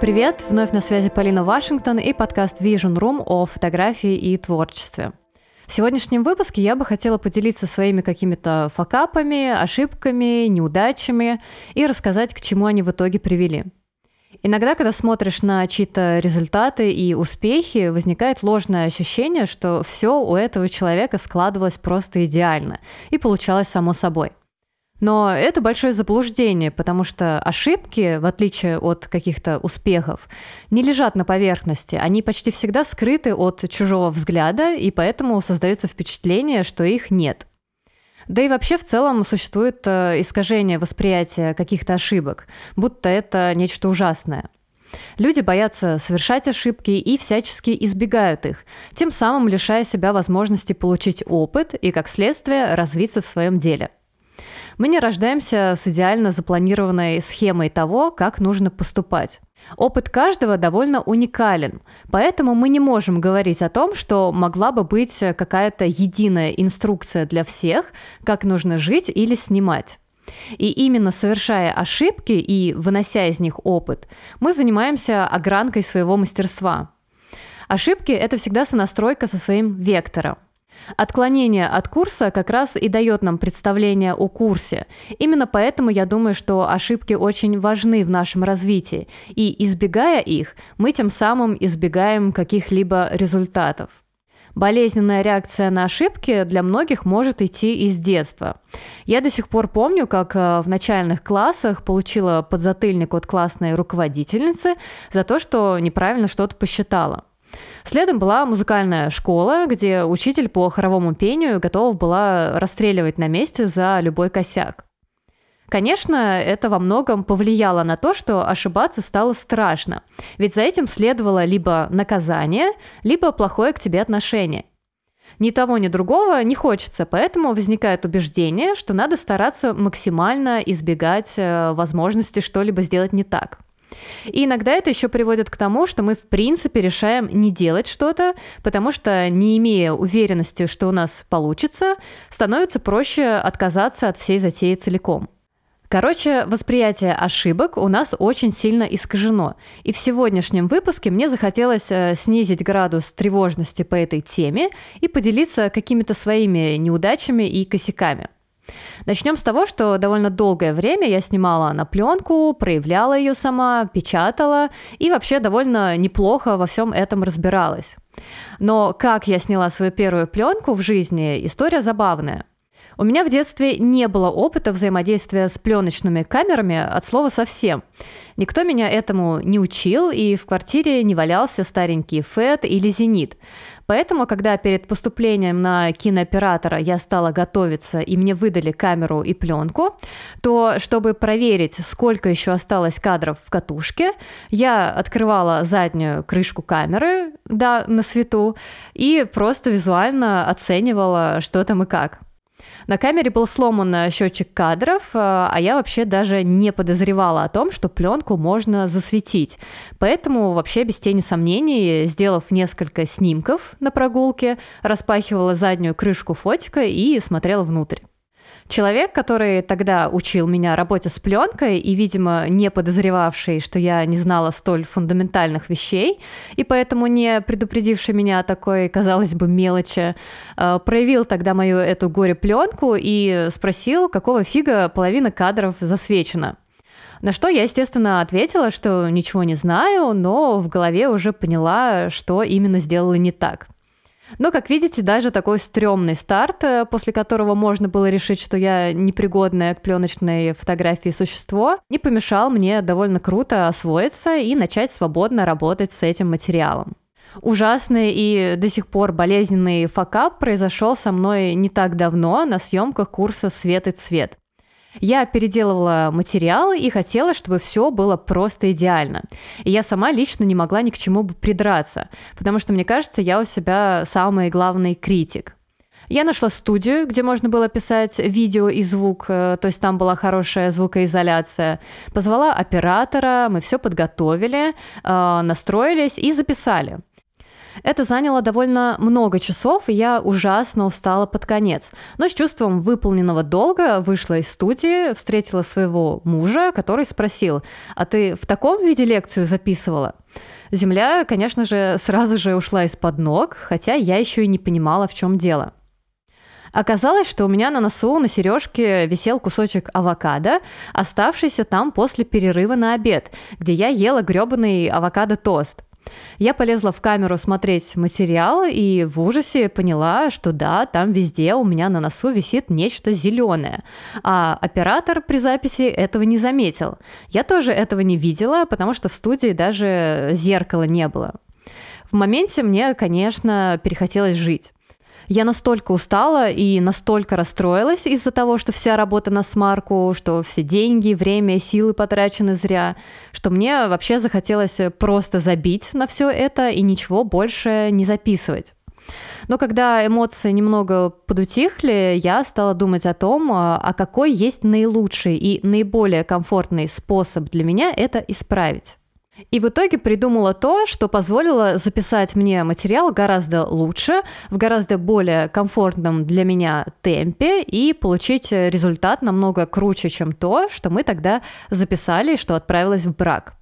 Привет! Вновь на связи Полина Вашингтон и подкаст Vision Room о фотографии и творчестве. В сегодняшнем выпуске я бы хотела поделиться своими какими-то факапами, ошибками, неудачами и рассказать, к чему они в итоге привели. Иногда, когда смотришь на чьи-то результаты и успехи, возникает ложное ощущение, что все у этого человека складывалось просто идеально и получалось само собой. Но это большое заблуждение, потому что ошибки, в отличие от каких-то успехов, не лежат на поверхности. Они почти всегда скрыты от чужого взгляда, и поэтому создается впечатление, что их нет. Да и вообще в целом существует э, искажение восприятия каких-то ошибок, будто это нечто ужасное. Люди боятся совершать ошибки и всячески избегают их, тем самым лишая себя возможности получить опыт и, как следствие, развиться в своем деле – мы не рождаемся с идеально запланированной схемой того, как нужно поступать. Опыт каждого довольно уникален, поэтому мы не можем говорить о том, что могла бы быть какая-то единая инструкция для всех, как нужно жить или снимать. И именно совершая ошибки и вынося из них опыт, мы занимаемся огранкой своего мастерства. Ошибки – это всегда сонастройка со своим вектором. Отклонение от курса как раз и дает нам представление о курсе. Именно поэтому я думаю, что ошибки очень важны в нашем развитии. И избегая их, мы тем самым избегаем каких-либо результатов. Болезненная реакция на ошибки для многих может идти из детства. Я до сих пор помню, как э, в начальных классах получила подзатыльник от классной руководительницы за то, что неправильно что-то посчитала. Следом была музыкальная школа, где учитель по хоровому пению готова была расстреливать на месте за любой косяк. Конечно, это во многом повлияло на то, что ошибаться стало страшно, ведь за этим следовало либо наказание, либо плохое к тебе отношение. Ни того, ни другого не хочется, поэтому возникает убеждение, что надо стараться максимально избегать э, возможности что-либо сделать не так. И иногда это еще приводит к тому, что мы, в принципе, решаем не делать что-то, потому что, не имея уверенности, что у нас получится, становится проще отказаться от всей затеи целиком. Короче, восприятие ошибок у нас очень сильно искажено. И в сегодняшнем выпуске мне захотелось э, снизить градус тревожности по этой теме и поделиться какими-то своими неудачами и косяками. Начнем с того, что довольно долгое время я снимала на пленку, проявляла ее сама, печатала и вообще довольно неплохо во всем этом разбиралась. Но как я сняла свою первую пленку в жизни, история забавная. У меня в детстве не было опыта взаимодействия с пленочными камерами от слова совсем. Никто меня этому не учил, и в квартире не валялся старенький ФЭТ или Зенит. Поэтому, когда перед поступлением на кинооператора я стала готовиться и мне выдали камеру и пленку, то чтобы проверить, сколько еще осталось кадров в катушке, я открывала заднюю крышку камеры, да, на свету, и просто визуально оценивала, что там и как. На камере был сломан э, счетчик кадров, э, а я вообще даже не подозревала о том, что пленку можно засветить. Поэтому вообще без тени сомнений, сделав несколько снимков на прогулке, распахивала заднюю крышку фотика и смотрела внутрь. Человек, который тогда учил меня работе с пленкой и, видимо, не подозревавший, что я не знала столь фундаментальных вещей, и поэтому не предупредивший меня о такой, казалось бы, мелочи, э, проявил тогда мою эту горе-пленку и спросил, какого фига половина кадров засвечена. На что я, естественно, ответила, что ничего не знаю, но в голове уже поняла, что именно сделала не так. Но, как видите, даже такой стрёмный старт, э, после которого можно было решить, что я непригодное к пленочной фотографии существо, не помешал мне довольно круто освоиться и начать свободно работать с этим материалом. Ужасный и до сих пор болезненный факап произошел со мной не так давно на съемках курса «Свет и цвет». Я переделывала материалы и хотела, чтобы все было просто идеально. И я сама лично не могла ни к чему бы придраться, потому что, мне кажется, я у себя самый главный критик. Я нашла студию, где можно было писать видео и звук, э, то есть там была хорошая звукоизоляция. Позвала оператора, мы все подготовили, э, настроились и записали. Это заняло довольно много часов, и я ужасно устала под конец. Но с чувством выполненного долга вышла из студии, встретила своего мужа, который спросил, а ты в таком виде лекцию записывала? Земля, конечно же, сразу же ушла из-под ног, хотя я еще и не понимала, в чем дело. Оказалось, что у меня на носу на сережке висел кусочек авокадо, оставшийся там после перерыва на обед, где я ела гребаный авокадо-тост. Я полезла в камеру смотреть материал и в ужасе поняла, что да, там везде у меня на носу висит нечто зеленое. А оператор при записи этого не заметил. Я тоже этого не видела, потому что в студии даже зеркала не было. В моменте мне, конечно, перехотелось жить. Я настолько устала и настолько расстроилась из-за того, что вся работа на смарку, что все деньги, время, силы потрачены зря, что мне вообще захотелось просто забить на все это и ничего больше не записывать. Но когда эмоции немного подутихли, я стала думать о том, а какой есть наилучший и наиболее комфортный способ для меня это исправить. И в итоге придумала то, что позволило записать мне материал гораздо лучше, в гораздо более комфортном для меня темпе и получить результат намного круче, чем то, что мы тогда записали, что отправилось в брак.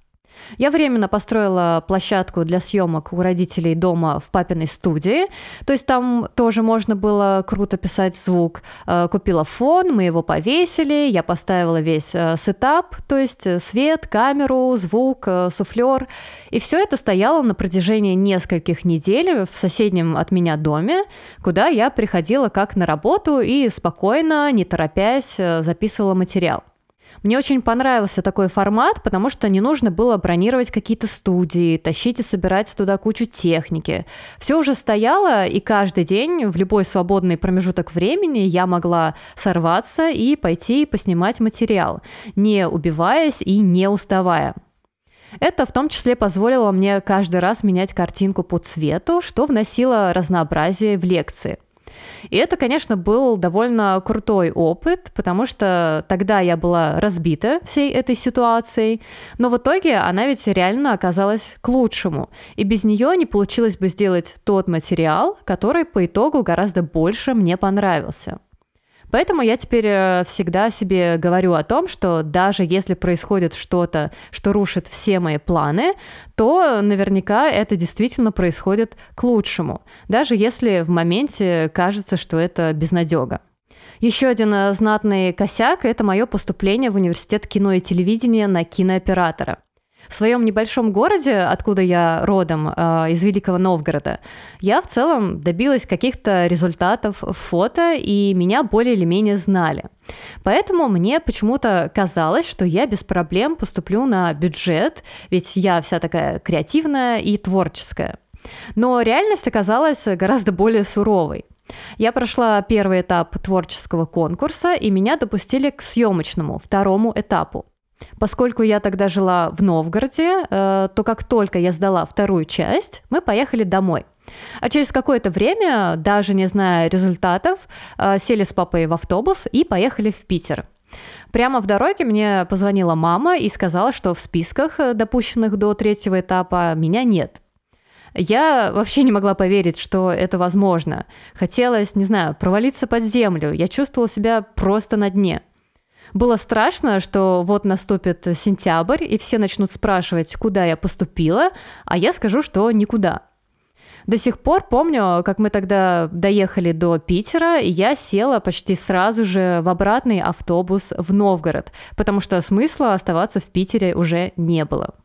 Я временно построила площадку для съемок у родителей дома в папиной студии. То есть там тоже можно было круто писать звук. Э, купила фон, мы его повесили, я поставила весь э, сетап, то есть э, свет, камеру, звук, суфлер. И все это стояло на протяжении нескольких недель в соседнем от меня доме, куда я приходила как на работу и спокойно, не торопясь, записывала материал. Мне очень понравился такой формат, потому что не нужно было бронировать какие-то студии, тащить и собирать туда кучу техники. Все уже стояло, и каждый день в любой свободный промежуток времени я могла сорваться и пойти поснимать материал, не убиваясь и не уставая. Это в том числе позволило мне каждый раз менять картинку по цвету, что вносило разнообразие в лекции. И это, конечно, был довольно крутой опыт, потому что тогда я была разбита всей этой ситуацией, но в итоге она ведь реально оказалась к лучшему. И без нее не получилось бы сделать тот материал, который по итогу гораздо больше мне понравился. Поэтому я теперь э, всегда себе говорю о том, что даже если происходит что-то, что рушит все мои планы, то наверняка это действительно происходит к лучшему, даже если в моменте кажется, что это безнадега. Еще один э, знатный косяк – это мое поступление в университет кино и телевидения на кинооператора. В своем небольшом городе, откуда я родом, э, из Великого Новгорода, я в целом добилась каких-то результатов в фото, и меня более или менее знали. Поэтому мне почему-то казалось, что я без проблем поступлю на бюджет, ведь я вся такая креативная и творческая. Но реальность оказалась гораздо более суровой. Я прошла первый этап творческого конкурса, и меня допустили к съемочному, второму этапу. Поскольку я тогда жила в Новгороде, э, то как только я сдала вторую часть, мы поехали домой. А через какое-то время, даже не зная результатов, э, сели с папой в автобус и поехали в Питер. Прямо в дороге мне позвонила мама и сказала, что в списках, э, допущенных до третьего этапа, меня нет. Я вообще не могла поверить, что это возможно. Хотелось, не знаю, провалиться под землю. Я чувствовала себя просто на дне. Было страшно, что вот наступит сентябрь, и все начнут спрашивать, куда я поступила, а я скажу, что никуда. До сих пор помню, как мы тогда доехали до Питера, и я села почти сразу же в обратный автобус в Новгород, потому что смысла оставаться в Питере уже не было.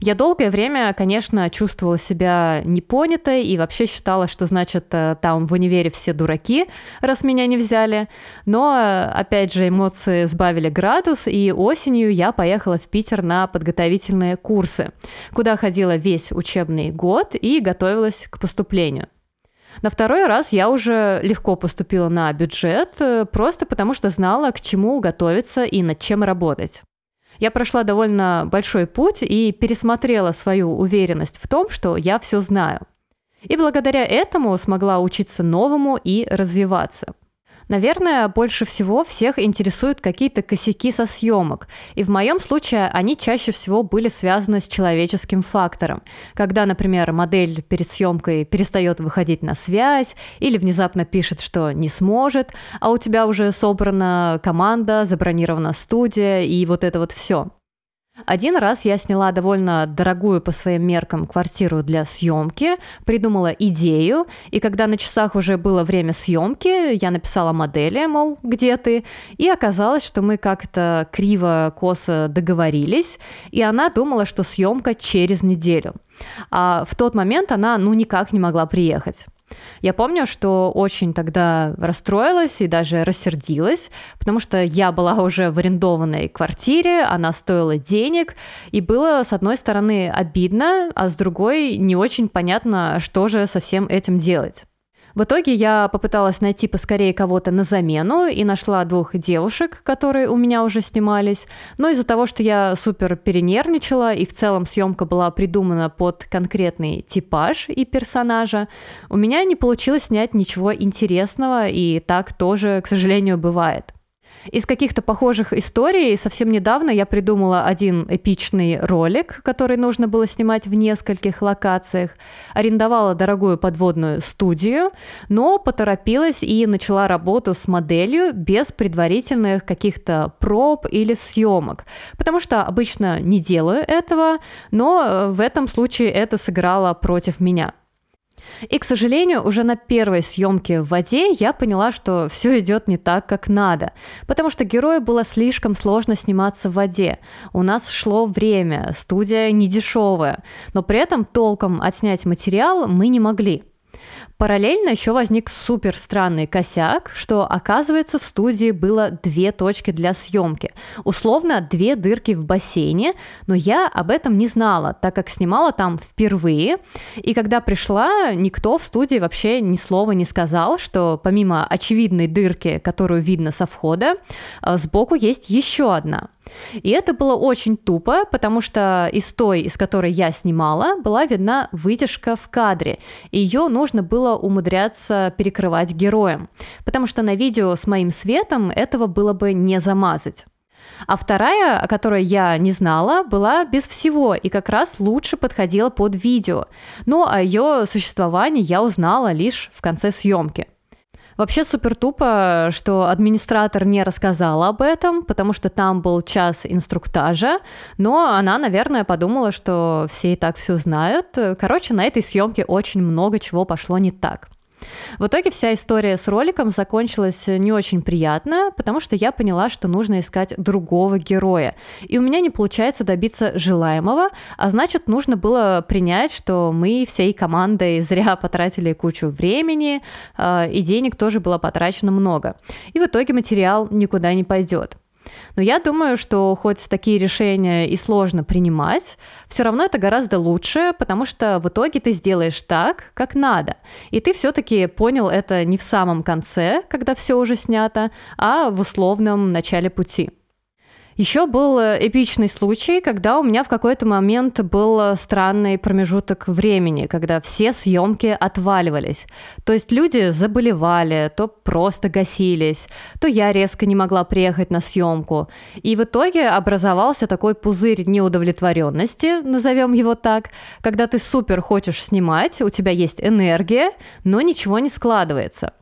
Я долгое время, конечно, чувствовала себя непонятой и вообще считала, что, значит, э, там в универе все дураки, раз меня не взяли. Но, опять же, эмоции сбавили градус, и осенью я поехала в Питер на подготовительные курсы, куда ходила весь учебный год и готовилась к поступлению. На второй раз я уже легко поступила на бюджет, э, просто потому что знала, к чему готовиться и над чем работать я прошла довольно большой путь и пересмотрела свою уверенность в том, что я все знаю. И благодаря этому смогла учиться новому и развиваться. Наверное, больше всего всех интересуют какие-то косяки со съемок. И в моем случае они чаще всего были связаны с человеческим фактором. Когда, например, модель перед съемкой перестает выходить на связь или внезапно пишет, что не сможет, а у тебя уже собрана команда, забронирована студия и вот это вот все. Один раз я сняла довольно дорогую по своим меркам квартиру для съемки, придумала идею, и когда на часах уже было время съемки, я написала модели, мол, где ты, и оказалось, что мы как-то криво-косо договорились, и она думала, что съемка через неделю. А в тот момент она, ну, никак не могла приехать. Я помню, что очень тогда расстроилась и даже рассердилась, потому что я была уже в арендованной квартире, она стоила денег, и было, с одной стороны, обидно, а с другой не очень понятно, что же со всем этим делать. В итоге я попыталась найти поскорее кого-то на замену и нашла двух девушек, которые у меня уже снимались. Но из-за того, что я супер перенервничала и в целом съемка была придумана под конкретный типаж и персонажа, у меня не получилось снять ничего интересного, и так тоже, к сожалению, бывает. Из каких-то похожих историй совсем недавно я придумала один эпичный ролик, который нужно было снимать в нескольких локациях. Арендовала дорогую подводную студию, но поторопилась и начала работу с моделью без предварительных каких-то проб или съемок. Потому что обычно не делаю этого, но в этом случае это сыграло против меня. И, к сожалению, уже на первой съемке в воде я поняла, что все идет не так, как надо, потому что герою было слишком сложно сниматься в воде. У нас шло время, студия не дешевая, но при этом толком отснять материал мы не могли. Параллельно еще возник супер странный косяк, что оказывается в студии было две точки для съемки. Условно две дырки в бассейне, но я об этом не знала, так как снимала там впервые. И когда пришла, никто в студии вообще ни слова не сказал, что помимо очевидной дырки, которую видно со входа, э, сбоку есть еще одна. И это было очень тупо, потому что из той, из которой я снимала, была видна вытяжка в кадре. Ее нужно было умудряться перекрывать героем. Потому что на видео с моим светом этого было бы не замазать. А вторая, о которой я не знала, была без всего и как раз лучше подходила под видео. Но о ее существовании я узнала лишь в конце съемки. Вообще супер тупо, что администратор не рассказала об этом, потому что там был час инструктажа, но она, наверное, подумала, что все и так все знают. Короче, на этой съемке очень много чего пошло не так. В итоге вся история с роликом закончилась не очень приятно, потому что я поняла, что нужно искать другого героя. И у меня не получается добиться желаемого, а значит, нужно было принять, что мы всей командой зря потратили кучу времени, а, и денег тоже было потрачено много. И в итоге материал никуда не пойдет. Но я думаю, что хоть такие решения и сложно принимать, все равно это гораздо лучше, потому что в итоге ты сделаешь так, как надо. И ты все-таки понял это не в самом конце, когда все уже снято, а в условном начале пути. Еще был э, эпичный случай, когда у меня в какой-то момент был э, странный промежуток времени, когда все съемки отваливались. То есть люди заболевали, то просто гасились, то я резко не могла приехать на съемку. И в итоге образовался такой пузырь неудовлетворенности, назовем его так, когда ты супер хочешь снимать, у тебя есть энергия, но ничего не складывается.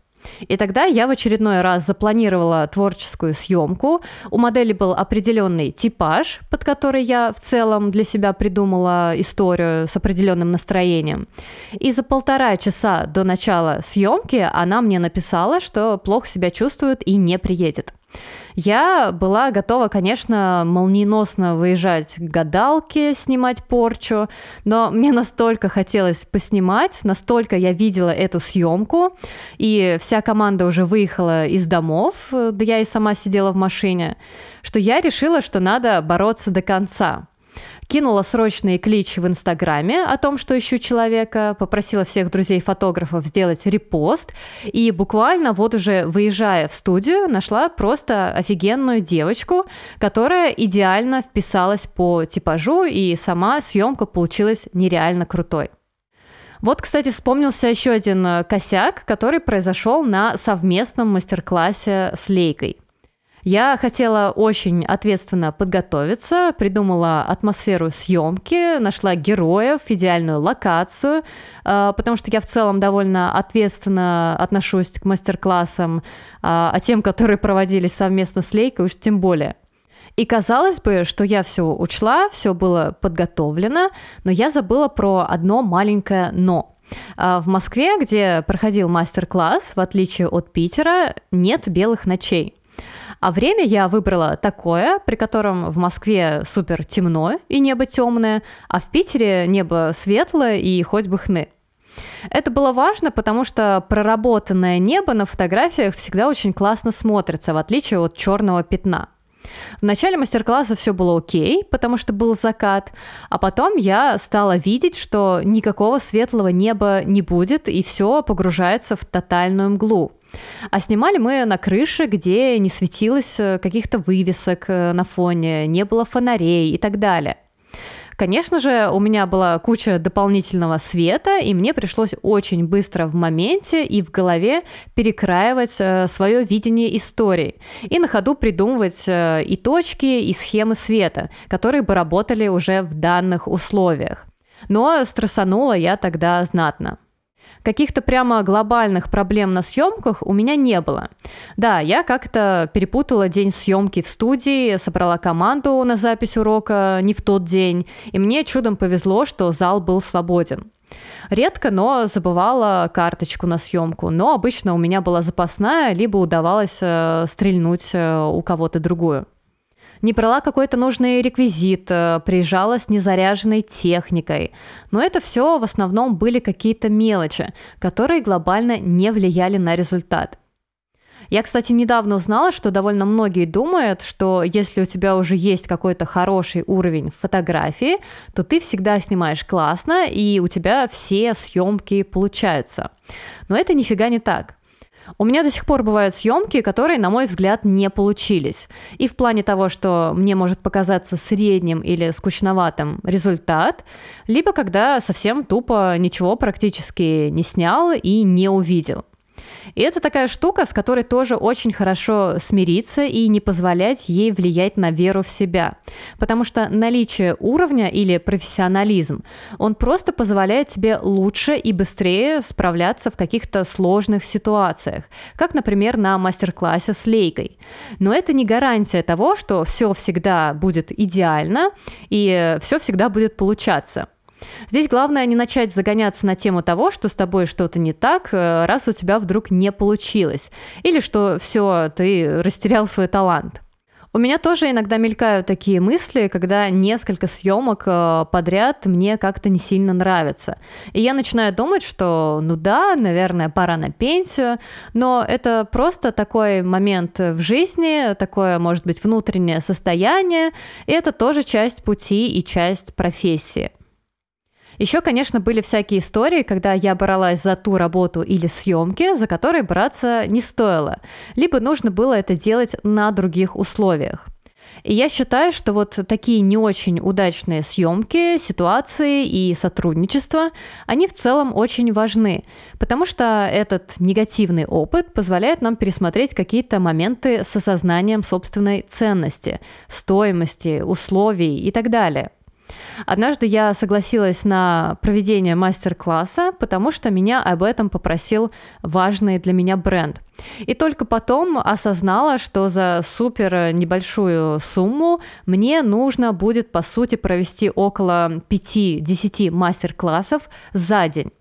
И тогда я в очередной раз запланировала творческую съемку. У модели был определенный типаж, под который я в целом для себя придумала историю с определенным настроением. И за полтора часа до начала съемки она мне написала, что плохо себя чувствует и не приедет. Я была готова, конечно, молниеносно выезжать к гадалке, снимать порчу, но мне настолько хотелось поснимать, настолько я видела эту съемку, и вся команда уже выехала из домов, да я и сама сидела в машине, что я решила, что надо бороться до конца кинула срочный клич в Инстаграме о том, что ищу человека, попросила всех друзей-фотографов сделать репост, и буквально вот уже выезжая в студию, нашла просто офигенную девочку, которая идеально вписалась по типажу, и сама съемка получилась нереально крутой. Вот, кстати, вспомнился еще один э, косяк, который произошел на совместном мастер-классе с Лейкой. Я хотела очень ответственно подготовиться, придумала атмосферу съемки, нашла героев, идеальную локацию, э, потому что я в целом довольно ответственно отношусь к мастер-классам, а, а тем, которые проводились совместно с Лейкой, уж тем более. И казалось бы, что я все учла, все было подготовлено, но я забыла про одно маленькое «но». А, в Москве, где проходил мастер-класс, в отличие от Питера, нет белых ночей. А время я выбрала такое, при котором в Москве супер темно и небо темное, а в Питере небо светлое и хоть бы хны. Это было важно, потому что проработанное небо на фотографиях всегда очень классно смотрится, в отличие от черного пятна. В начале мастер-класса все было окей, потому что был закат, а потом я стала видеть, что никакого светлого неба не будет, и все погружается в тотальную мглу. А снимали мы на крыше, где не светилось э, каких-то вывесок э, на фоне, не было фонарей и так далее. Конечно же, у меня была куча дополнительного света, и мне пришлось очень быстро в моменте и в голове перекраивать э, свое видение истории и на ходу придумывать и точки, и схемы света, которые бы работали уже в данных условиях. Но стрессанула я тогда знатно. Каких-то прямо глобальных проблем на съемках у меня не было. Да, я как-то перепутала день съемки в студии, собрала команду на запись урока не в тот день, и мне чудом повезло, что зал был свободен. Редко, но забывала карточку на съемку, но обычно у меня была запасная, либо удавалось э, стрельнуть э, у кого-то другую не брала какой-то нужный реквизит, э, приезжала с незаряженной техникой. Но это все в основном были какие-то мелочи, которые глобально не влияли на результат. Я, кстати, недавно узнала, что довольно многие думают, что если у тебя уже есть какой-то хороший уровень фотографии, то ты всегда снимаешь классно, и у тебя все съемки получаются. Но это нифига не так. У меня до сих пор бывают съемки, которые, на мой взгляд, не получились. И в плане того, что мне может показаться средним или скучноватым результат, либо когда совсем тупо ничего практически не снял и не увидел. И это такая штука, с которой тоже очень хорошо смириться и не позволять ей влиять на веру в себя. Потому что наличие уровня или профессионализм, он просто позволяет тебе лучше и быстрее справляться в каких-то сложных ситуациях, как, например, на мастер-классе с лейкой. Но это не гарантия того, что все всегда будет идеально и все всегда будет получаться. Здесь главное не начать загоняться на тему того, что с тобой что-то не так, э, раз у тебя вдруг не получилось, или что все, ты растерял свой талант. У меня тоже иногда мелькают такие мысли, когда несколько съемок э, подряд мне как-то не сильно нравятся. И я начинаю думать, что ну да, наверное, пора на пенсию, но это просто такой момент в жизни, такое, может быть, внутреннее состояние, и это тоже часть пути и часть профессии. Еще, конечно, были всякие истории, когда я бралась за ту работу или съемки, за которые браться не стоило, либо нужно было это делать на других условиях. И я считаю, что вот такие не очень удачные съемки, ситуации и сотрудничество, они в целом очень важны, потому что этот негативный опыт позволяет нам пересмотреть какие-то моменты с осознанием собственной ценности, стоимости, условий и так далее. Однажды я согласилась на проведение мастер-класса, потому что меня об этом попросил важный для меня бренд. И только потом осознала, что за супер небольшую сумму мне нужно будет, по сути, провести около 5-10 мастер-классов за день.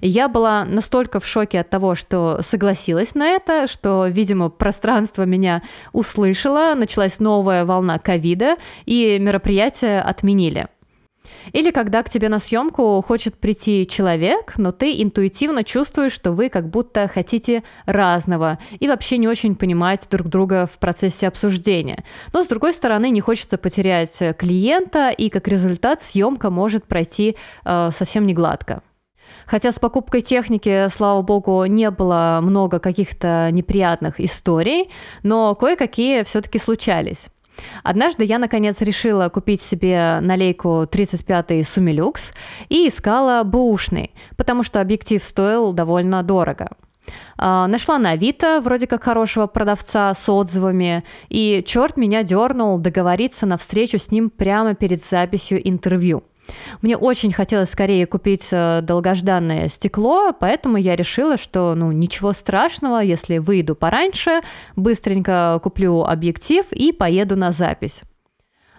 Я была настолько в шоке от того, что согласилась на это, что, видимо, пространство меня услышало, началась новая волна ковида, и мероприятие отменили. Или когда к тебе на съемку хочет прийти человек, но ты интуитивно чувствуешь, что вы как будто хотите разного и вообще не очень понимаете друг друга в процессе обсуждения. Но с другой стороны, не хочется потерять клиента, и как результат съемка может пройти э, совсем не гладко. Хотя с покупкой техники, слава богу, не было много каких-то неприятных историй, но кое-какие все-таки случались. Однажды я, наконец, решила купить себе налейку 35-й Сумилюкс и искала бэушный, потому что объектив стоил довольно дорого. А, нашла на Авито вроде как хорошего продавца с отзывами, и черт меня дернул договориться на встречу с ним прямо перед записью интервью. Мне очень хотелось скорее купить э, долгожданное стекло, поэтому я решила, что ну ничего страшного, если выйду пораньше, быстренько куплю объектив и поеду на запись.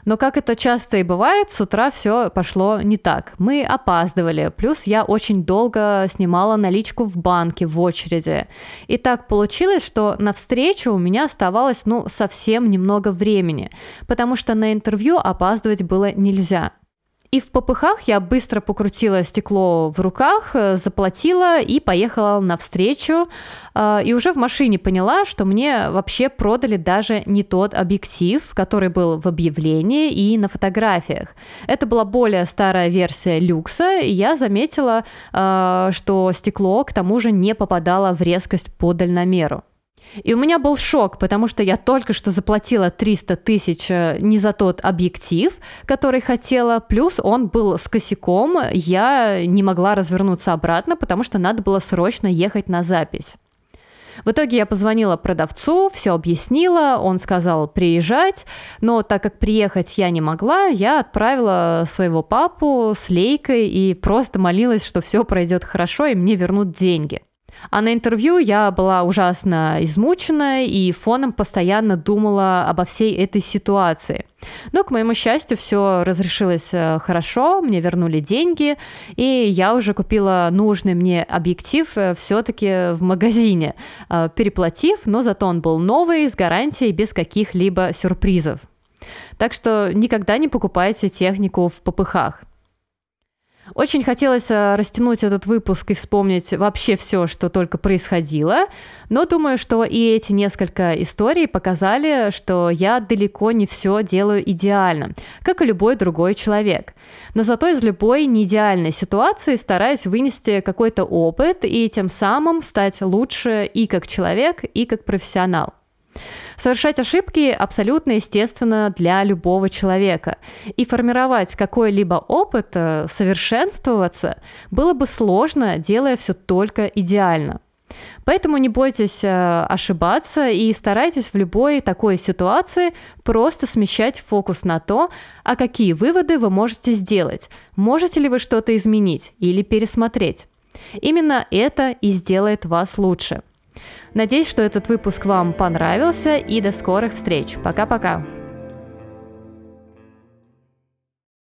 Но как это часто и бывает, с утра все пошло не так. Мы опаздывали, плюс я очень долго снимала наличку в банке в очереди. И так получилось, что на встречу у меня оставалось ну совсем немного времени, потому что на интервью опаздывать было нельзя. И в попыхах я быстро покрутила стекло в руках, э, заплатила и поехала навстречу. А, и уже в машине поняла, что мне вообще продали даже не тот объектив, который был в объявлении и на фотографиях. Это была более старая версия люкса, и я заметила, а, что стекло к тому же не попадало в резкость по дальномеру. И у меня был шок, потому что я только что заплатила 300 тысяч э, не за тот объектив, который хотела, плюс он был с косяком, я не могла развернуться обратно, потому что надо было срочно ехать на запись. В итоге я позвонила продавцу, все объяснила, он сказал приезжать, но так как приехать я не могла, я отправила своего папу с лейкой и просто молилась, что все пройдет хорошо и мне вернут деньги. А на интервью я была ужасно измучена и фоном постоянно думала обо всей этой ситуации. Но, к моему счастью, все разрешилось э, хорошо, мне вернули деньги, и я уже купила нужный мне объектив э, все-таки в магазине, э, переплатив, но зато он был новый, с гарантией, без каких-либо сюрпризов. Так что никогда не покупайте технику в попыхах. Очень хотелось э, растянуть этот выпуск и вспомнить вообще все, что только происходило, но думаю, что и эти несколько историй показали, что я далеко не все делаю идеально, как и любой другой человек. Но зато из любой неидеальной ситуации стараюсь вынести какой-то опыт и тем самым стать лучше и как человек, и как профессионал. Совершать ошибки абсолютно естественно для любого человека. И формировать какой-либо опыт, э, совершенствоваться было бы сложно, делая все только идеально. Поэтому не бойтесь э, ошибаться и старайтесь в любой такой ситуации просто смещать фокус на то, а какие выводы вы можете сделать, можете ли вы что-то изменить или пересмотреть. Именно это и сделает вас лучше. Надеюсь, что этот выпуск вам понравился и до скорых встреч. Пока-пока.